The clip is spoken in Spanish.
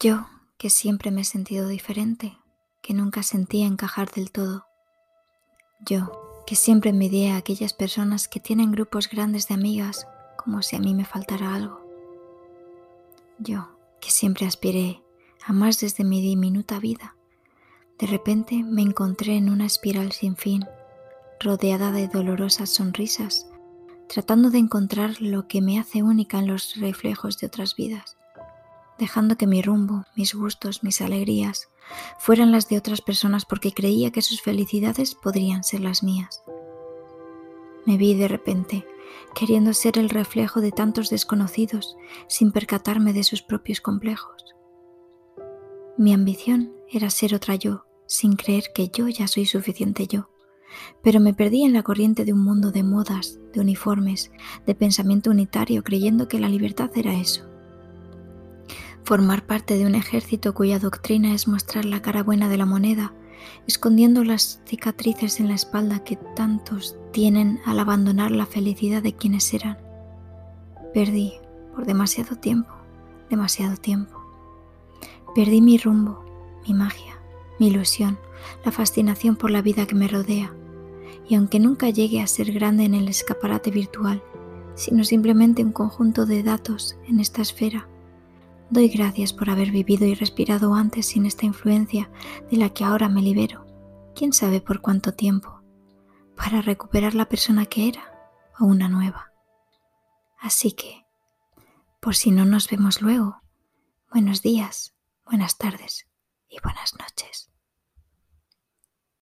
Yo, que siempre me he sentido diferente, que nunca sentía encajar del todo. Yo, que siempre envidié a aquellas personas que tienen grupos grandes de amigas como si a mí me faltara algo. Yo, que siempre aspiré a más desde mi diminuta vida, de repente me encontré en una espiral sin fin, rodeada de dolorosas sonrisas, tratando de encontrar lo que me hace única en los reflejos de otras vidas, dejando que mi rumbo, mis gustos, mis alegrías fueran las de otras personas porque creía que sus felicidades podrían ser las mías. Me vi de repente queriendo ser el reflejo de tantos desconocidos sin percatarme de sus propios complejos. Mi ambición era ser otra yo, sin creer que yo ya soy suficiente yo, pero me perdí en la corriente de un mundo de modas, de uniformes, de pensamiento unitario, creyendo que la libertad era eso. Formar parte de un ejército cuya doctrina es mostrar la cara buena de la moneda escondiendo las cicatrices en la espalda que tantos tienen al abandonar la felicidad de quienes eran. Perdí por demasiado tiempo, demasiado tiempo. Perdí mi rumbo, mi magia, mi ilusión, la fascinación por la vida que me rodea. Y aunque nunca llegue a ser grande en el escaparate virtual, sino simplemente un conjunto de datos en esta esfera, Doy gracias por haber vivido y respirado antes sin esta influencia de la que ahora me libero, quién sabe por cuánto tiempo, para recuperar la persona que era o una nueva. Así que, por si no nos vemos luego, buenos días, buenas tardes y buenas noches.